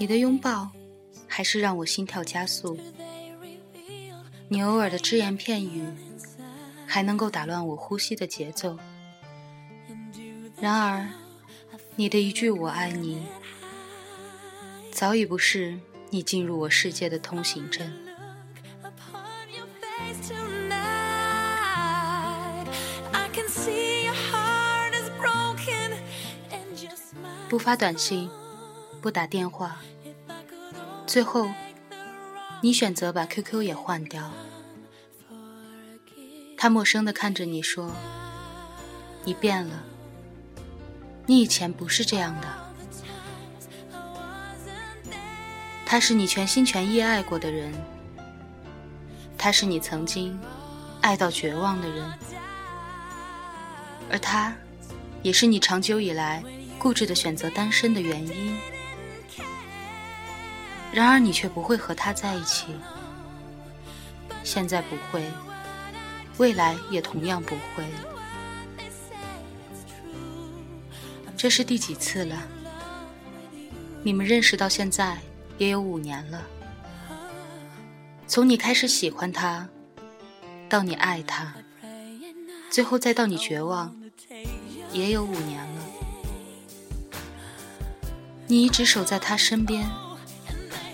你的拥抱，还是让我心跳加速。你偶尔的只言片语，还能够打乱我呼吸的节奏。然而，你的一句“我爱你”，早已不是你进入我世界的通行证。不发短信，不打电话，最后，你选择把 QQ 也换掉。他陌生的看着你说：“你变了，你以前不是这样的。”他是你全心全意爱过的人，他是你曾经爱到绝望的人，而他，也是你长久以来。固执的选择单身的原因，然而你却不会和他在一起。现在不会，未来也同样不会。这是第几次了？你们认识到现在也有五年了。从你开始喜欢他，到你爱他，最后再到你绝望，也有五年了。你一直守在他身边，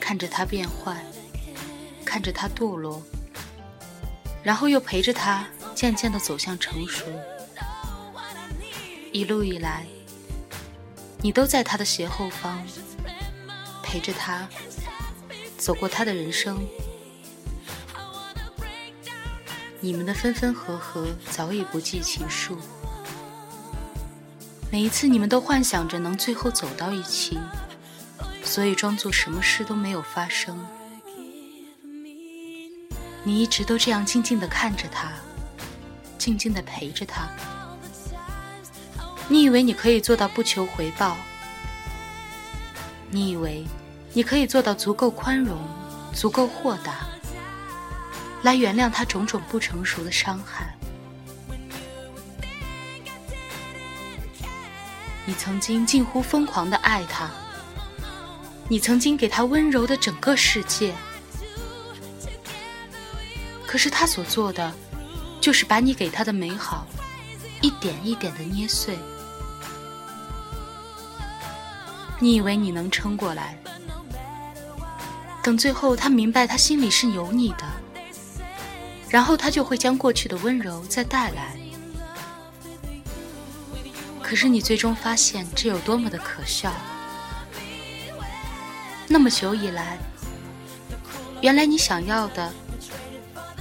看着他变坏，看着他堕落，然后又陪着他渐渐的走向成熟。一路以来，你都在他的斜后方，陪着他走过他的人生。你们的分分合合早已不计其数。每一次，你们都幻想着能最后走到一起，所以装作什么事都没有发生。你一直都这样静静地看着他，静静的陪着他。你以为你可以做到不求回报？你以为你可以做到足够宽容、足够豁达，来原谅他种种不成熟的伤害？你曾经近乎疯狂的爱他，你曾经给他温柔的整个世界，可是他所做的，就是把你给他的美好，一点一点的捏碎。你以为你能撑过来，等最后他明白他心里是有你的，然后他就会将过去的温柔再带来。可是你最终发现这有多么的可笑！那么久以来，原来你想要的，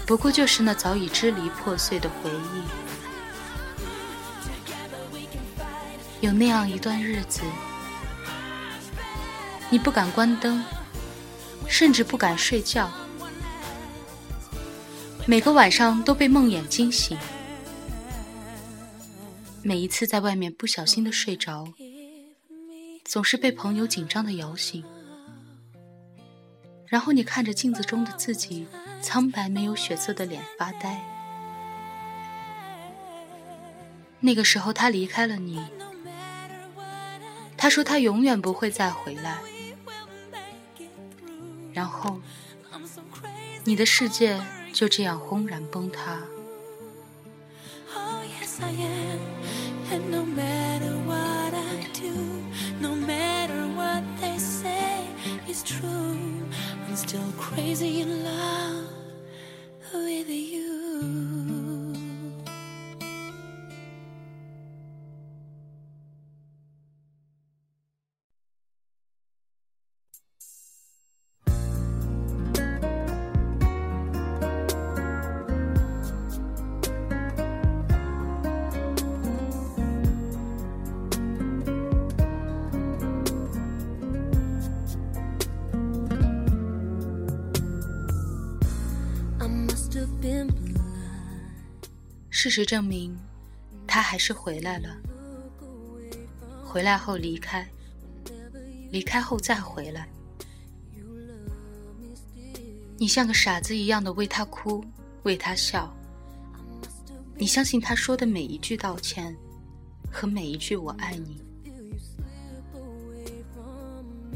不过就是那早已支离破碎的回忆。有那样一段日子，你不敢关灯，甚至不敢睡觉，每个晚上都被梦魇惊醒。每一次在外面不小心的睡着，总是被朋友紧张的摇醒。然后你看着镜子中的自己，苍白没有血色的脸发呆。那个时候他离开了你，他说他永远不会再回来。然后，你的世界就这样轰然崩塌。It's true, I'm still crazy in love 事实证明，他还是回来了。回来后离开，离开后再回来。你像个傻子一样的为他哭，为他笑。你相信他说的每一句道歉，和每一句我爱你。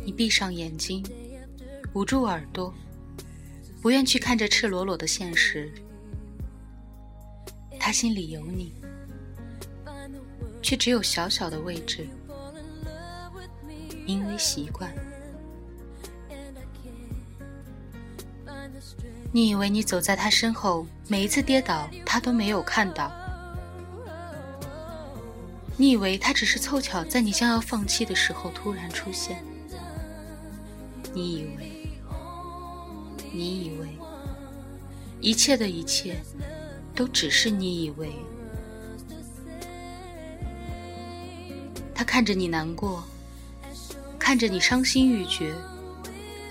你闭上眼睛，捂住耳朵，不愿去看这赤裸裸的现实。他心里有你，却只有小小的位置，因为习惯。你以为你走在他身后，每一次跌倒他都没有看到。你以为他只是凑巧在你将要放弃的时候突然出现。你以为，你以为，一切的一切，都只是你以为。他看着你难过，看着你伤心欲绝，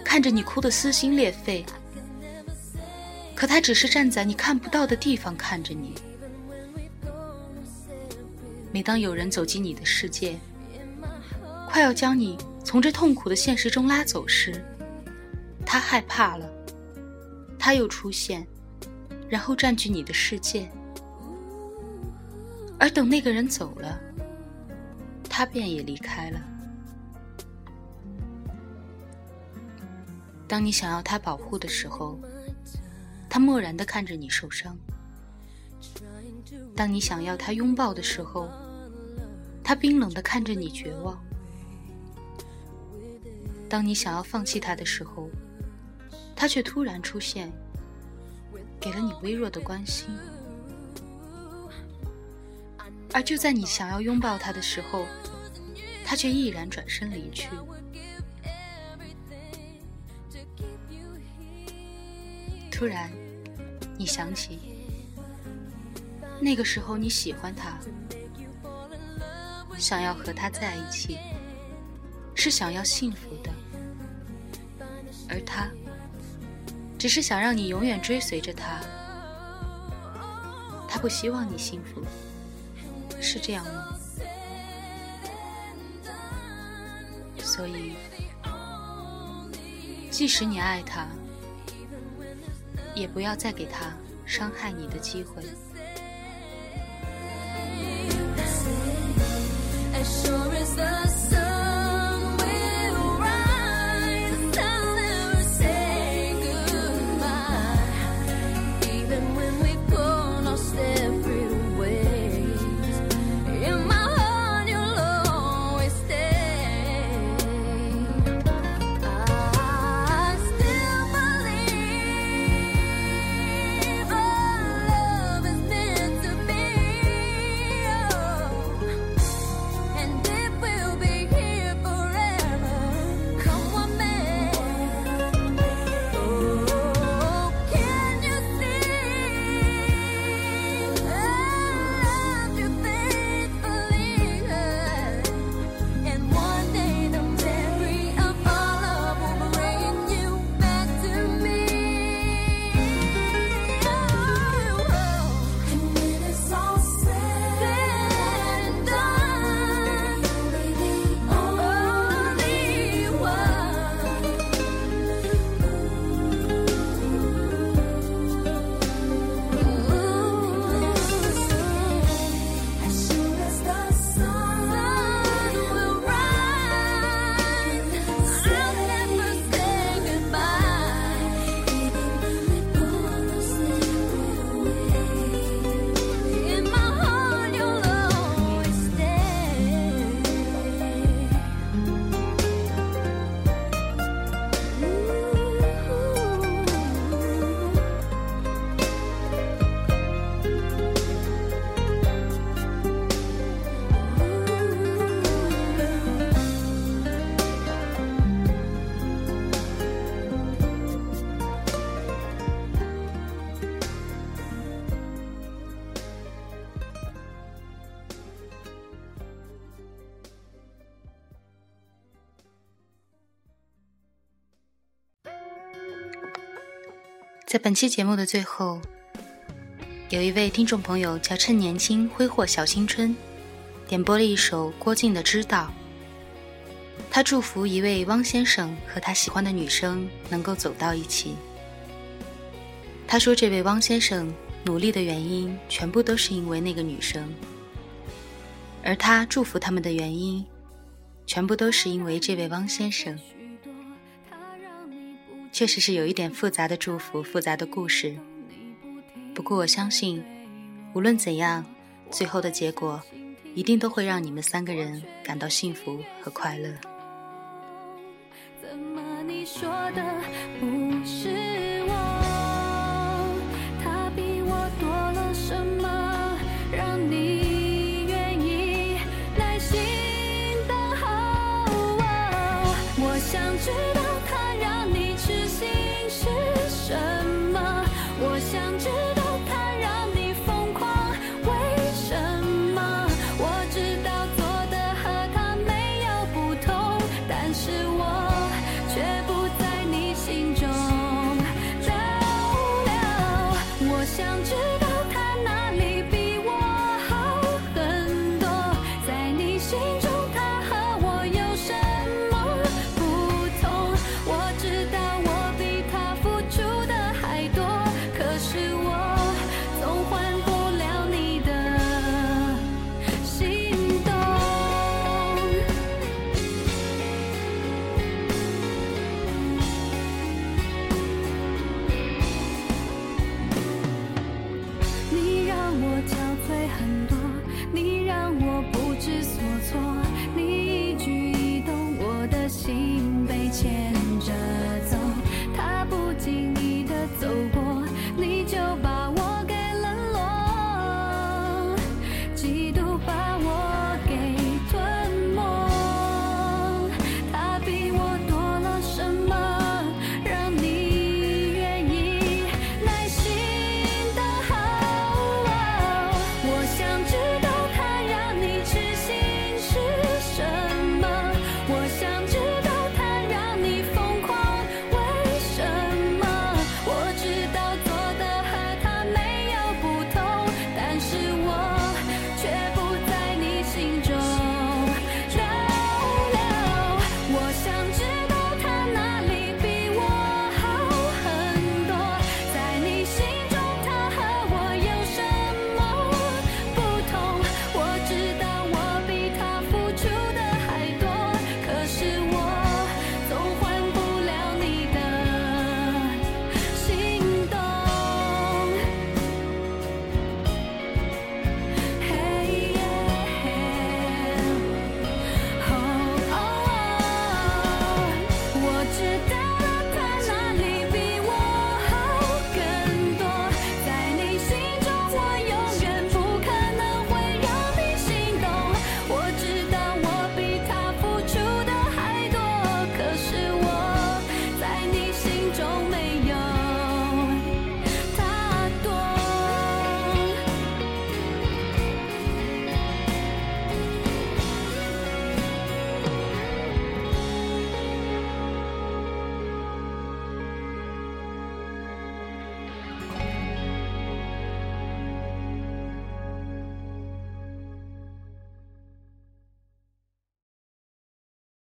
看着你哭得撕心裂肺。可他只是站在你看不到的地方看着你。每当有人走进你的世界，快要将你从这痛苦的现实中拉走时，他害怕了，他又出现，然后占据你的世界。而等那个人走了，他便也离开了。当你想要他保护的时候，他漠然的看着你受伤。当你想要他拥抱的时候，他冰冷的看着你绝望。当你想要放弃他的时候，他却突然出现，给了你微弱的关心。而就在你想要拥抱他的时候，他却毅然转身离去。突然，你想起那个时候你喜欢他，想要和他在一起，是想要幸福的，而他只是想让你永远追随着他。他不希望你幸福，是这样吗？所以，即使你爱他。也不要再给他伤害你的机会。在本期节目的最后，有一位听众朋友叫“趁年轻挥霍小青春”，点播了一首郭靖的《知道》。他祝福一位汪先生和他喜欢的女生能够走到一起。他说，这位汪先生努力的原因全部都是因为那个女生，而他祝福他们的原因，全部都是因为这位汪先生。确实是有一点复杂的祝福，复杂的故事。不过我相信，无论怎样，最后的结果一定都会让你们三个人感到幸福和快乐。怎么你说的不是我？他比我多了什么，让你愿意耐心等候？我想知道